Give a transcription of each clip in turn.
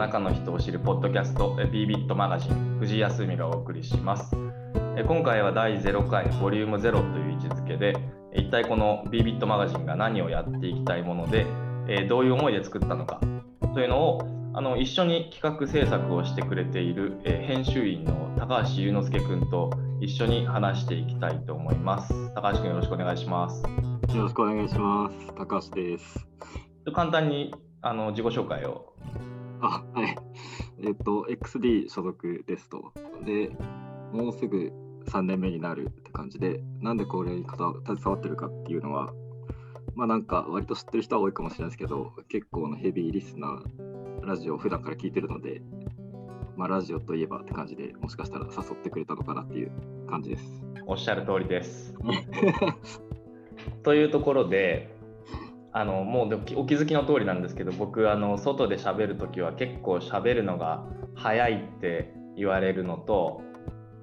中の人を知るポッドキャスト b ビットマガジン藤井康美がお送りします。今回は第0回ボリューム0という位置づけで一体この b ビットマガジンが何をやっていきたいものでどういう思いで作ったのかというのをあの一緒に企画制作をしてくれている編集員の高橋祐之介君と一緒に話していきたいと思います。高橋君よろしくお願いします。よろしくお願いします。高橋です。簡単にあの自己紹介をあ、はい。えっと、XD 所属ですと。で、もうすぐ3年目になるって感じで、なんでこれに携わってるかっていうのは、まあなんか割と知ってる人は多いかもしれないですけど、結構のヘビーリスナー、ラジオを普段から聞いてるので、まあラジオといえばって感じでもしかしたら誘ってくれたのかなっていう感じです。おっしゃる通りです。というところで、あのもうお気づきの通りなんですけど僕あの外で喋る時は結構喋るのが早いって言われるのと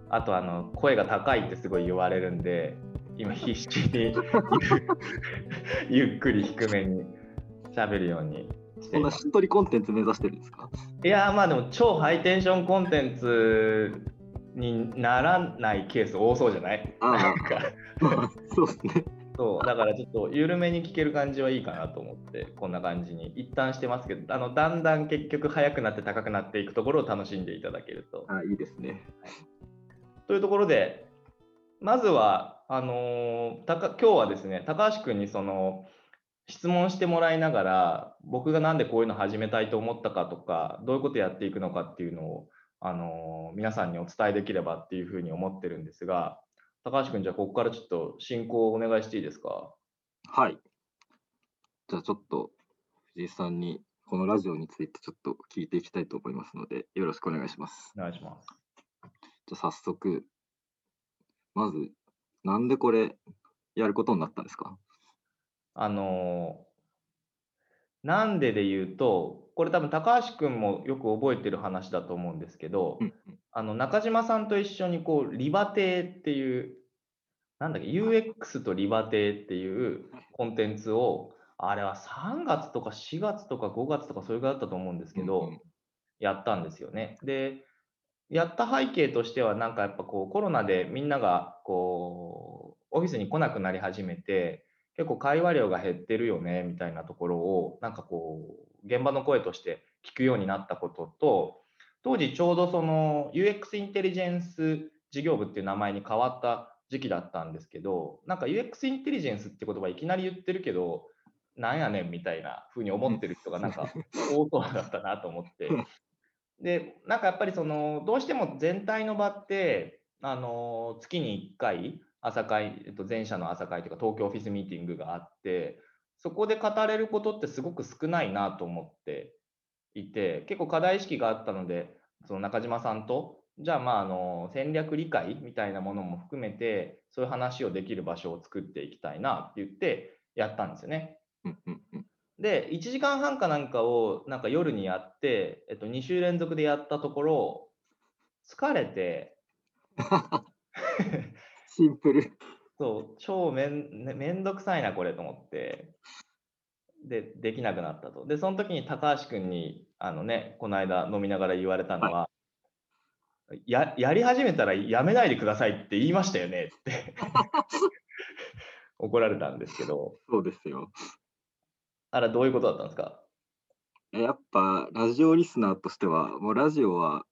あとあの声が高いってすごい言われるんで今必死に ゆっくり低めに喋るようにして。そんなしっとりコンテンツ目指してるんですか？いやまあでも超ハイテンションコンテンツにならないケース多そうじゃない？あ あそうですねそうだからちょっと緩めに聞ける感じはいいかなと思ってこんな感じに一旦してますけどあのだんだん結局速くなって高くなっていくところを楽しんでいただけると。あいいですね、はい、というところでまずはあのたか今日はですね高橋君にその質問してもらいながら僕が何でこういうの始めたいと思ったかとかどういうことやっていくのかっていうのをあの皆さんにお伝えできればっていうふうに思ってるんですが高橋君、じゃあここからちょっと進行をお願いしていいですか？はい。じゃあちょっと藤井さんにこのラジオについてちょっと聞いていきたいと思いますので、よろしくお願いします。お願いします。じゃあ早速、まず、なんでこれやることになったんですか？あのなんでで言うと、これ多分高橋君もよく覚えてる話だと思うんですけど、あの中島さんと一緒にこうリバテーっていう、なんだっけ、UX とリバテーっていうコンテンツを、あれは3月とか4月とか5月とかそれぐらいだったと思うんですけど、やったんですよね。で、やった背景としては、なんかやっぱこうコロナでみんながこうオフィスに来なくなり始めて、結構会話量が減ってるよねみたいなところをなんかこう現場の声として聞くようになったことと当時ちょうどその UX インテリジェンス事業部っていう名前に変わった時期だったんですけどなんか UX インテリジェンスって言葉いきなり言ってるけどなんやねんみたいな風に思ってる人がなんか多そうだったなと思って。でなんかやっぱりそのどうしても全体の場ってあの月に1回朝会、えっと、前者の朝会とか東京オフィスミーティングがあって、そこで語れることってすごく少ないなと思っていて、結構課題意識があったので、その中島さんと、じゃあまああの戦略理解みたいなものも含めて、そういう話をできる場所を作っていきたいなって言ってやったんですよね。で、1時間半かなんかをなんか夜にやって、えっと、2週連続でやったところ、疲れて シンプル。そう、超めんめんどくさいな、これと思って、で、できなくなったと。で、その時に高橋君に、あのね、この間飲みながら言われたのは、はい、ややり始めたらやめないでくださいって言いましたよねって 怒られたんですけど。そうですよ。あら、どういうことだったんですか？やっぱ、ラジオリスナーとしては、もうラジオは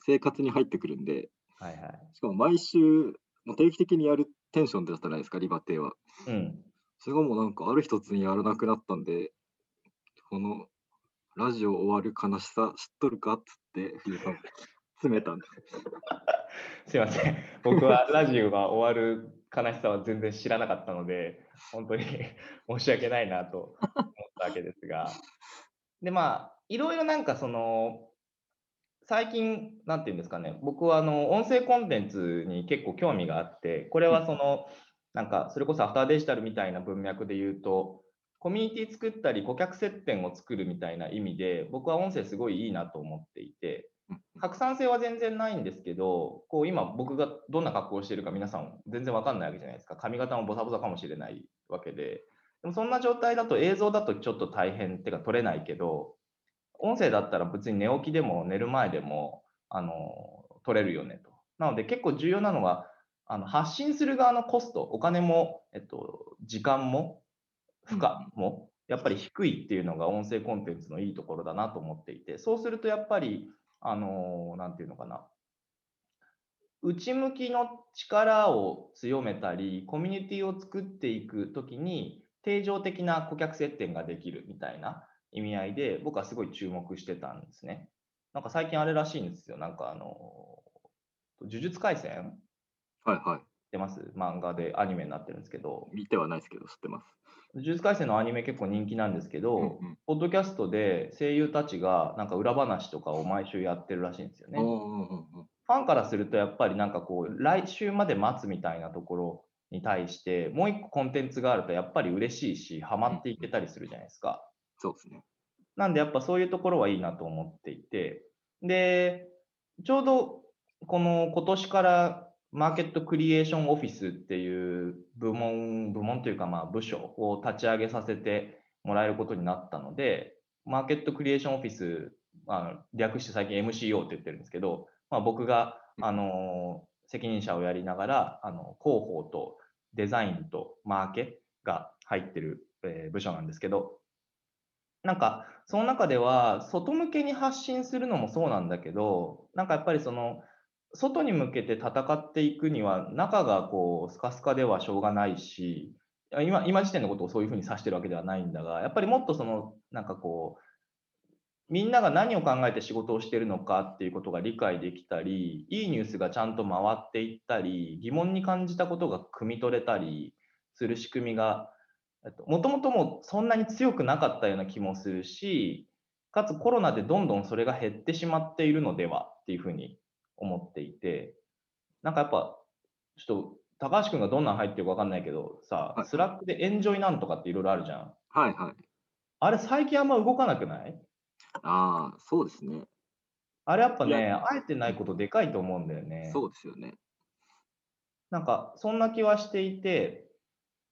生活に入ってくるんで、はいはい、しかも毎週もう定期的にやるテンションだったじゃないですか、リバティは。うん。それがもうなんかある一つにやらなくなったんで、このラジオ終わる悲しさ知っとるかっつって、藤井さん、詰めたんです。すいません。僕はラジオが終わる悲しさは全然知らなかったので、本当に 申し訳ないなと思ったわけですが。で、まあ、いろいろなんかその、最近、なんていうんですかね、僕はあの音声コンテンツに結構興味があって、これはその、なんかそれこそアフターデジタルみたいな文脈で言うと、コミュニティ作ったり、顧客接点を作るみたいな意味で、僕は音声すごいいいなと思っていて、拡散性は全然ないんですけど、こう今僕がどんな格好をしているか皆さん全然わかんないわけじゃないですか。髪型もボサボサかもしれないわけで。でもそんな状態だと映像だとちょっと大変っていうか撮れないけど、音声だったら別に寝起きでも寝る前でもあの取れるよねと。なので結構重要なのはあの発信する側のコスト、お金も、えっと、時間も負荷もやっぱり低いっていうのが音声コンテンツのいいところだなと思っていて、そうするとやっぱり、あのなんていうのかな、内向きの力を強めたり、コミュニティを作っていくときに、定常的な顧客接点ができるみたいな意味合いで、僕はすごい注目してたんですね。なんか最近あれらしいんですよ。なんかあの、呪術廻戦？はいはい。知ってます？漫画でアニメになってるんですけど。見てはないですけど、知ってます。呪術廻戦のアニメ結構人気なんですけど、うんうん、ポッドキャストで声優たちがなんか裏話とかを毎週やってるらしいんですよね。ファンからするとやっぱりなんかこう来週まで待つみたいなところに対してもう一個コンテンツがあるとやっぱり嬉しいしハマっていけたりするじゃないですか。そうですね。なんでやっぱそういうところはいいなと思っていてでちょうどこの今年からマーケットクリエーションオフィスっていう部門、部門というかまあ部署を立ち上げさせてもらえることになったので、マーケットクリエーションオフィス、あの略して最近 MCO って言ってるんですけど、まあ、僕があの責任者をやりながらあの広報とデザインとマーケが入ってる、えー、部署なんですけど、なんかその中では外向けに発信するのもそうなんだけど、なんかやっぱりその外に向けて戦っていくには、中がこうスカスカではしょうがないし、今今時点のことをそういうふうに指してるわけではないんだが、やっぱりもっとその、なんかこう、みんなが何を考えて仕事をしているのかっていうことが理解できたり、いいニュースがちゃんと回っていったり、疑問に感じたことが汲み取れたりする仕組みが、もともともそんなに強くなかったような気もするし、かつコロナでどんどんそれが減ってしまっているのではっていうふうに思っていて、なんかやっぱ、ちょっと高橋君がどんなん入ってるか分かんないけどさ、はい、スラックでエンジョイなんとかっていろいろあるじゃん。はいはい。あれ最近あんま動かなくない？ああ、そうですね。あれやっぱね、あえてないことでかいと思うんだよね。そうですよね。なんか、そんな気はしていて、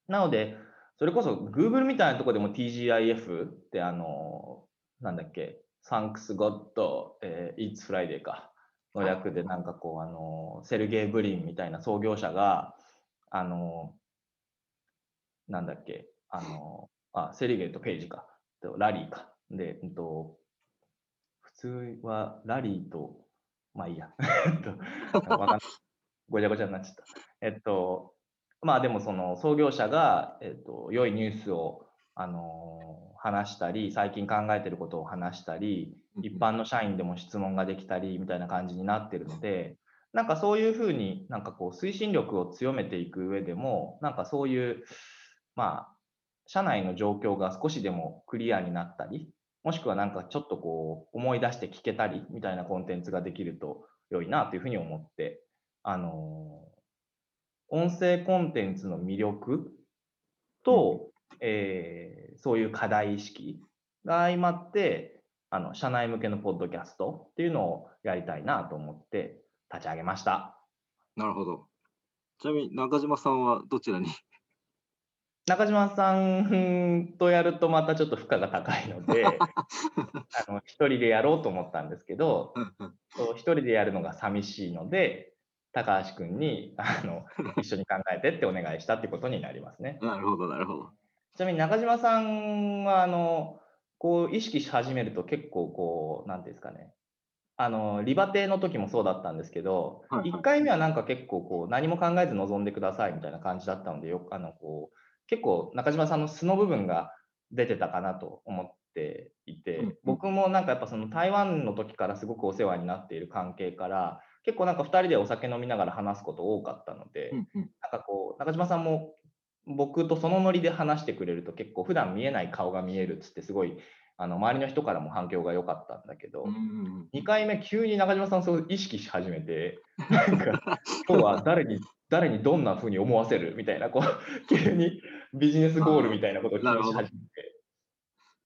なので、それこそ Google みたいなとこでも TGIF ってあの、なんだっけ、Thanks God、えー、It's Friday か。の役で、なんかこう、あの、セルゲイ・ブリンみたいな創業者が、あの、なんだっけ、あの、あ、セルゲイとペイジか、ラリーか。で、えっと、普通はラリーと、まあいいや。ごちゃごちゃになっちゃった。えっと、まあでもその創業者が、えっと、良いニュースを、あの話したり、最近考えてることを話したり、一般の社員でも質問ができたりみたいな感じになってるので、なんかそういうふうになんかこう推進力を強めていく上でも、なんかそういう、まあ、社内の状況が少しでもクリアになったり、もしくはなんかちょっとこう思い出して聞けたりみたいなコンテンツができると良いなというふうに思って、あの音声コンテンツの魅力と、えー、そういう課題意識が相まって、あの、社内向けのポッドキャストっていうのをやりたいなと思って立ち上げました。なるほど。ちなみに中島さんはどちらに？中島さんとやるとまたちょっと負荷が高いので、あの一人でやろうと思ったんですけど、一人でやるのが寂しいので、高橋君にあの 一緒に考えてってお願いしたってことになりますね。なるほど、なるほど。ちなみに中島さんは、あの、こう意識し始めると結構こう、なんていうんですかね、あの、リバテの時もそうだったんですけど、はいはい、1回目はなんか結構こう、何も考えず臨んでくださいみたいな感じだったので、よあの、こう、結構中島さんの素の部分が出てたかなと思っていて、うん、僕もなんかやっぱその台湾の時からすごくお世話になっている関係から、結構なんか2人でお酒飲みながら話すこと多かったので、うんうん、なんかこう、中島さんも僕とそのノリで話してくれると結構普段見えない顔が見えるっつってすごいあの周りの人からも反響が良かったんだけど、うん2回目急に中島さんそう意識し始めて なんか今日は誰に誰にどんなふうに思わせるみたいなこう急にビジネスゴールみたいなことを気にし始めて。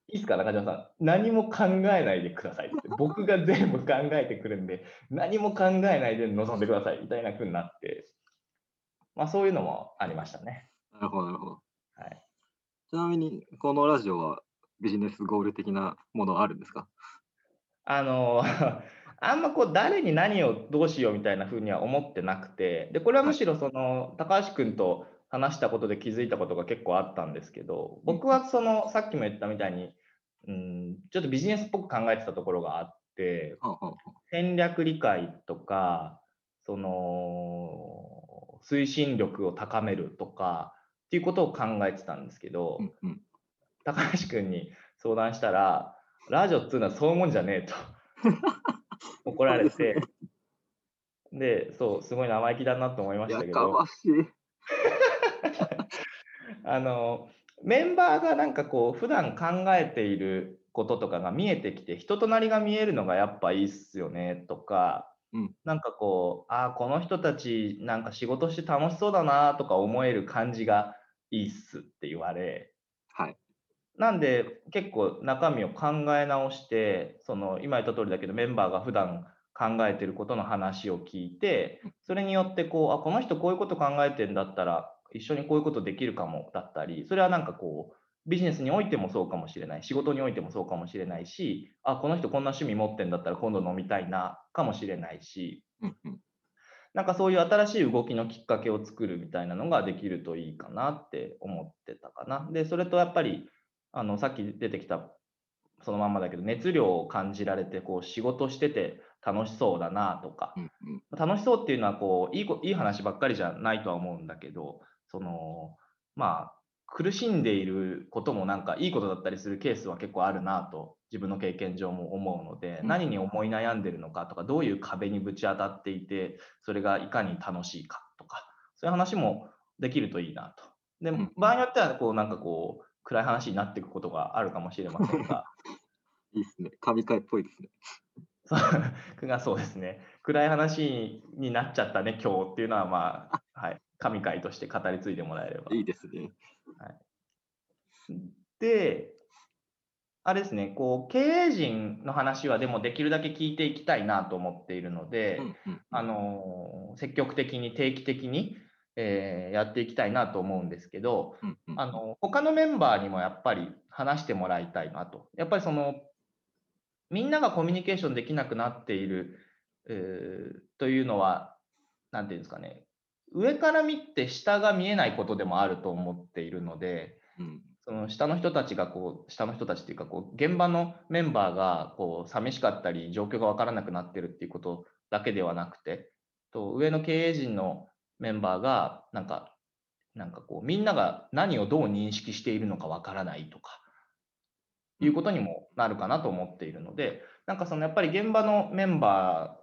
いいっすか、中島さん。何も考えないでくださいって。僕が全部考えてくるんで、何も考えないで臨んでくださいみたいなふうになって、まあそういうのもありましたね。なるほど、なるほど。はい、ちなみに、このラジオはビジネスゴール的なものあるんですか？あの あんまこう誰に何をどうしようみたいな風には思ってなくてでこれはむしろその高橋君と話したことで気づいたことが結構あったんですけど僕はそのさっきも言ったみたいにうんちょっとビジネスっぽく考えてたところがあって戦略理解とかその推進力を高めるとかっていうことを考えてたんですけど、うんうん、高橋君に相談したらラジオっつうのはそういうもんじゃねえと 怒られてでそうすごい生意気だなと思いましたけど。あのメンバーがなんかこう普段考えていることとかが見えてきて人となりが見えるのがやっぱいいっすよねとか、うん、なんかこうああこの人たちなんか仕事して楽しそうだなとか思える感じがいいっすって言われ、はい、なんで結構中身を考え直してその今言った通りだけどメンバーが普段考えてることの話を聞いてそれによってこうあこの人こういうこと考えてんだったら一緒にこういうことできるかもだったりそれはなんかこうビジネスにおいてもそうかもしれない。仕事においてもそうかもしれないしあこの人こんな趣味持ってんだったら今度飲みたいなかもしれないし。なんかそういう新しい動きのきっかけを作るみたいなのができるといいかなって思ってたかな。でそれとやっぱりあのさっき出てきたそのまんまだけど熱量を感じられてこう仕事してて楽しそうだなとか、うんうん、楽しそうっていうのはこういいいい話ばっかりじゃないとは思うんだけどそのまあ苦しんでいることもなんかいいことだったりするケースは結構あるなと自分の経験上も思うので、うん、何に思い悩んでるのかとかどういう壁にぶち当たっていてそれがいかに楽しいかとかそういう話もできるといいなと。で場合によってはこうなんかこう暗い話になっていくことがあるかもしれませんが。いいですね。神回っぽいですね。がそうですね。暗い話になっちゃったね、今日っていうのは、まあ、はい、神回として語り継いでもらえれば。いいですね。はい、で、あれですね、こう経営陣の話はでもできるだけ聞いていきたいなと思っているので、うんうん、あの積極的に定期的にえー、やっていきたいなと思うんですけど、うんうん、あの他のメンバーにもやっぱり話してもらいたいなと。やっぱりそのみんながコミュニケーションできなくなっている、えー、というのは何て言うんですかね上から見て下が見えないことでもあると思っているので、うん、その下の人たちがこう下の人たちっていうかこう現場のメンバーがこう寂しかったり状況が分からなくなってるっていうことだけではなくてと上の経営陣のメンバーがなんかなんかこうみんなが何をどう認識しているのかわからないとかいうことにもなるかなと思っているのでなんかそのやっぱり現場のメンバ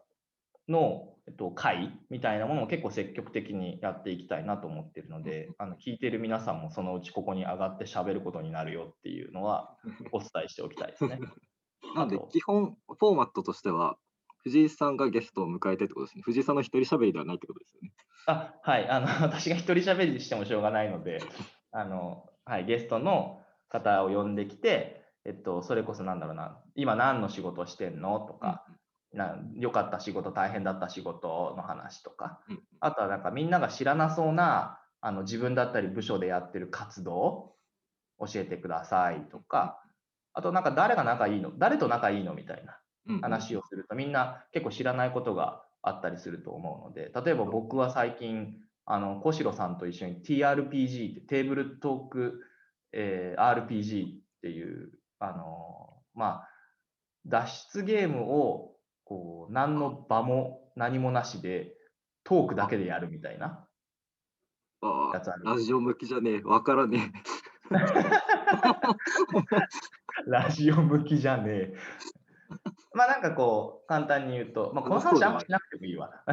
ーの、えっと、会？みたいなものを結構積極的にやっていきたいなと思っているのであの聞いている皆さんもそのうちここに上がってしゃべることになるよっていうのは お伝えしておきたいですね。なんで基本フォーマットとしては藤井さんがゲストを迎えてってことですね。藤井さんの一人喋りではないってことですよね。あはいあの、私が一人喋りしてもしょうがないので、あのはい、ゲストの方を呼んできて、えっと、それこそなんだろうな、今何の仕事してんの？とか、うん、な、良かった仕事、大変だった仕事の話とか、うん、あとはなんかみんなが知らなそうなあの自分だったり部署でやってる活動教えてくださいとか、あとなんか誰が仲いいの誰と仲いいのみたいな。話をすると、みんな結構知らないことがあったりすると思うので、例えば僕は最近、あの小城さんと一緒に TRPG ってテーブルトーク、えー、RPG っていう、あのまあ、脱出ゲームをこう何の場も何もなしでトークだけでやるみたいなやつある。ラジオ向きじゃねえ、わからねえ。ラジオ向きじゃねえ。まあなんかこう、簡単に言うと、まあ、この話あんましなくてもいいわ。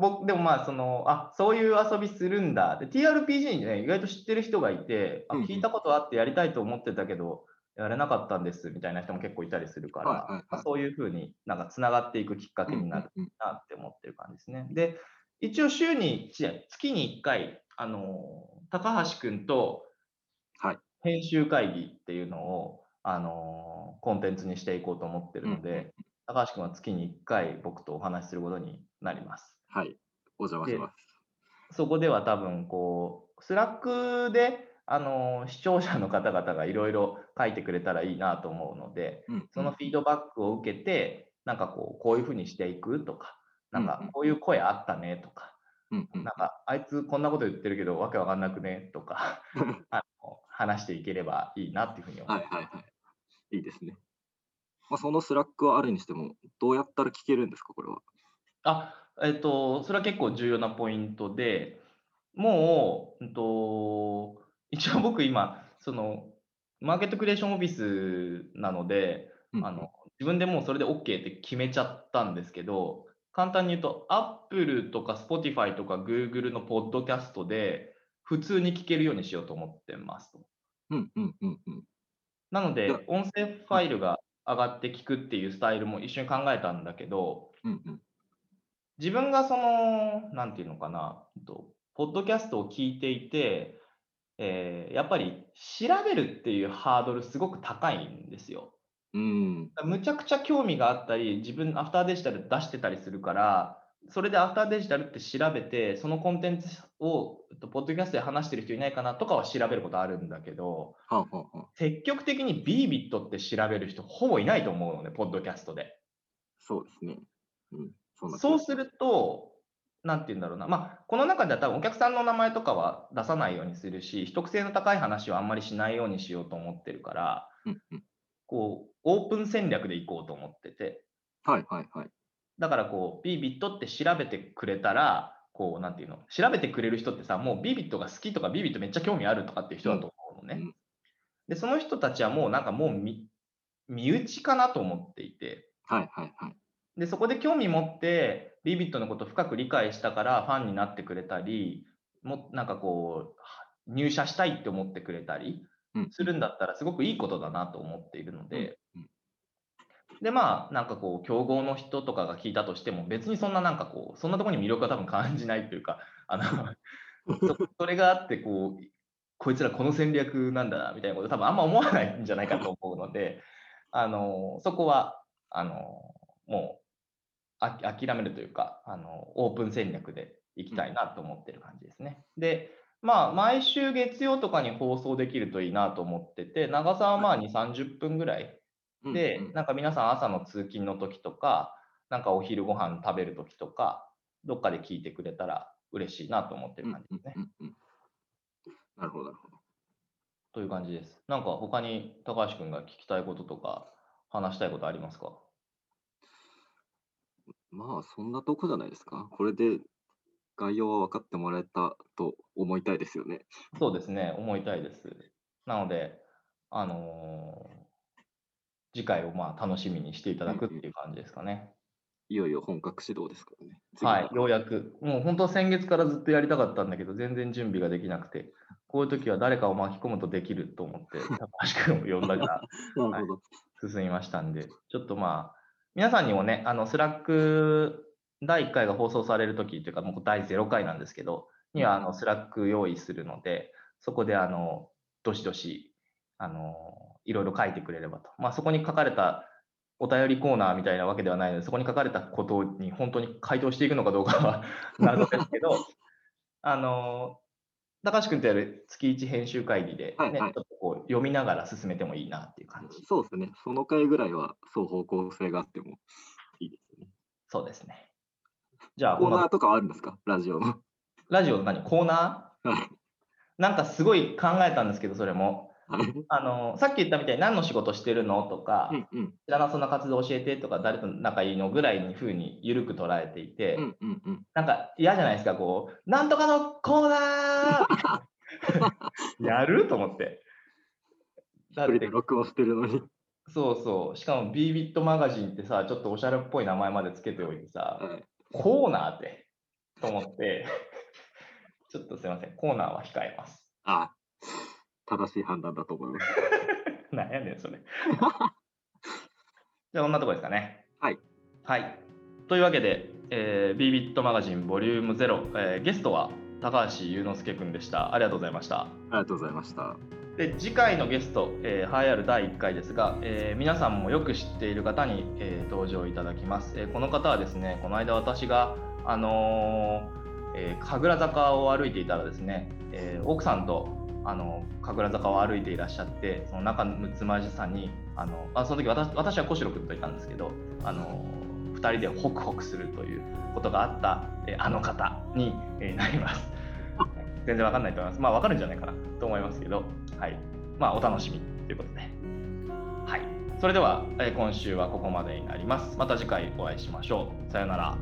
僕でもまあそのあそういう遊びするんだで TRPG にね意外と知ってる人がいてあ聞いたことあってやりたいと思ってたけどやれなかったんですみたいな人も結構いたりするから、はいはいはい、そういうふうになんかつながっていくきっかけになるなって思ってる感じですね。で一応週に月に1回あの高橋君と編集会議っていうのを、あのコンテンツにしていこうと思ってるので、うん、高橋君は月に1回僕とお話しすることになります。はい、お邪魔します。そこでは多分こう、スラックであの視聴者の方々がいろいろ書いてくれたらいいなと思うので、うんうんそのフィードバックを受けて、なんかこう、こういうふうにしていくとか、なんかこういう声あったねとか、うんうんなんかあいつこんなこと言ってるけど、わけわかんなくねとか あの、話していければいいなっていうふうに思います。はいはいはい。いいですね。まあ、そのスラックはあるにしても、どうやったら聞けるんですか、これは？あ、えっと、それは結構重要なポイントで、もう、うんと、一応僕今、その、マーケットクリエーションオフィスなので、うんあの、自分でもうそれで OK って決めちゃったんですけど、簡単に言うと、Apple とか Spotify とか Google のポッドキャストで、普通に聞けるようにしようと思ってますと。うんうんうんうん。なので音声ファイルが上がって聞くっていうスタイルも一緒に考えたんだけど、うんうん自分がその、なんていうのかな、えっとポッドキャストを聞いていて、えーやっぱり調べるっていうハードルすごく高いんですよ。うんむちゃくちゃ興味があったり、自分アフターデジタル出してたりするから、それでアフターデジタルって調べて、そのコンテンツを、えっとポッドキャストで話してる人いないかなとかは調べることあるんだけど、はあはあはあ。積極的に B ビットって調べる人ほぼいないと思うのね、ポッドキャストで。そうですね。うん。そうすると、なんて言うんだろうな、まあ、この中では多分お客さんの名前とかは出さないようにするし、秘匿性の高い話はあんまりしないようにしようと思ってるから、うんうん。こう、オープン戦略でいこうと思ってて、はいはいはい。だからこう、ビビットって調べてくれたら、こう、なんていうの、調べてくれる人ってさ、もうビビットが好きとか、ビビットめっちゃ興味あるとかっていう人だと思うのね。うんで、その人たちはもうなんかもう身身内かなと思っていて、はいはいはい。で、そこで興味持って、ビビットのことを深く理解したからファンになってくれたり、もなんかこう、は入社したいって思ってくれたりうん。するんだったら、すごくいいことだなと思っているので、うん。で、まあ、なんかこう、競合の人とかが聞いたとしても、別にそんななんかこう、そんなところに魅力は多分感じないというか、あのそそれがあって、こう、こいつらこの戦略なんだな、みたいなこと多分あんま思わないんじゃないかと思うので、あの、そこは、あの、もう、あ諦めるというか、あの、オープン戦略でいきたいなと思ってる感じですね。で、まあ、毎週月曜とかに放送できるといいなと思ってて、長さはまあ2、30分ぐらいうんでうん、なんか皆さん朝の通勤の時とか、なんかお昼ご飯食べる時とか、どっかで聞いてくれたら嬉しいなと思ってる感じですね。うんうんうんうんなるほどなるほど。という感じです。なんか他に高橋君が聞きたいこととか、話したいことありますか？まあそんなとこじゃないですか。これで概要は分かってもらえたと思いたいですよね。そうですね、思いたいです。なので、あのー次回をまあ楽しみにしていただくっていう感じですかね。いよいよ本格始動ですからね。次はい、がようやく。もう本当は先月からずっとやりたかったんだけど、全然準備ができなくて、こういう時は誰かを巻き込むとできると思って、高橋君を呼んだから なるほど。進みましたんで、ちょっとまあ、皆さんにもね、あの、スラック第1回が放送される時というか、もう第0回なんですけど、には、あの、スラック用意するので、そこで、あの、どしどし、あの、いろいろ書いてくれればと。まあ、そこに書かれたお便りコーナーみたいなわけではないので、そこに書かれたことに本当に回答していくのかどうかは 謎ですけど、あの、高橋君とやる月1編集会議で、ねはいはいちょっとこう読みながら進めてもいいなっていう感じ。そうですね。その回ぐらいは双方向性があってもいいですね。そうですね。じゃあ、コーナーとかはあるんですか？ラジオの。ラジオの何？コーナはいーなんかすごい考えたんですけど、それも。はいあの、さっき言ったみたいに何の仕事してるの？とか、うんうん。知らなそうな活動教えて？とか、誰と仲いいの？ぐらいに風に緩く捉えていて、うんうんうん。なんか嫌じゃないですか、こう、なんとかのコーナー！やる？と思って。だって、録音してるのに。そうそう、しかも b ビットマガジンってさ、ちょっとおしゃれっぽい名前までつけておいてさ、はい。コーナーって、と思って、ちょっとすいません、コーナーは控えます。あ正しい判断だと思います。なんやねん、それ。じゃあ、こんなとこですかね。はい。はい。というわけで、えー、b ビットマガジンボリューム0、えーゲストは高橋祐之介くんでした。ありがとうございました。ありがとうございました。で次回のゲスト、えー、栄えある第1回ですが、えー皆さんもよく知っている方に、えー登場いただきます、えーこの方はですねこの間私が、あのーえー神楽坂を歩いていたらですね、えー奥さんとあの神楽坂を歩いていらっしゃってその仲睦まじさにあのあその時私私は小城君といたんですけどあの2人でホクホクするということがあったえあの方に、なります。全然わかんないと思います。まあわかるんじゃないかなと思いますけど、はい。まあお楽しみということで。はい。それでは、え今週はここまでになります。また次回お会いしましょう。さようなら。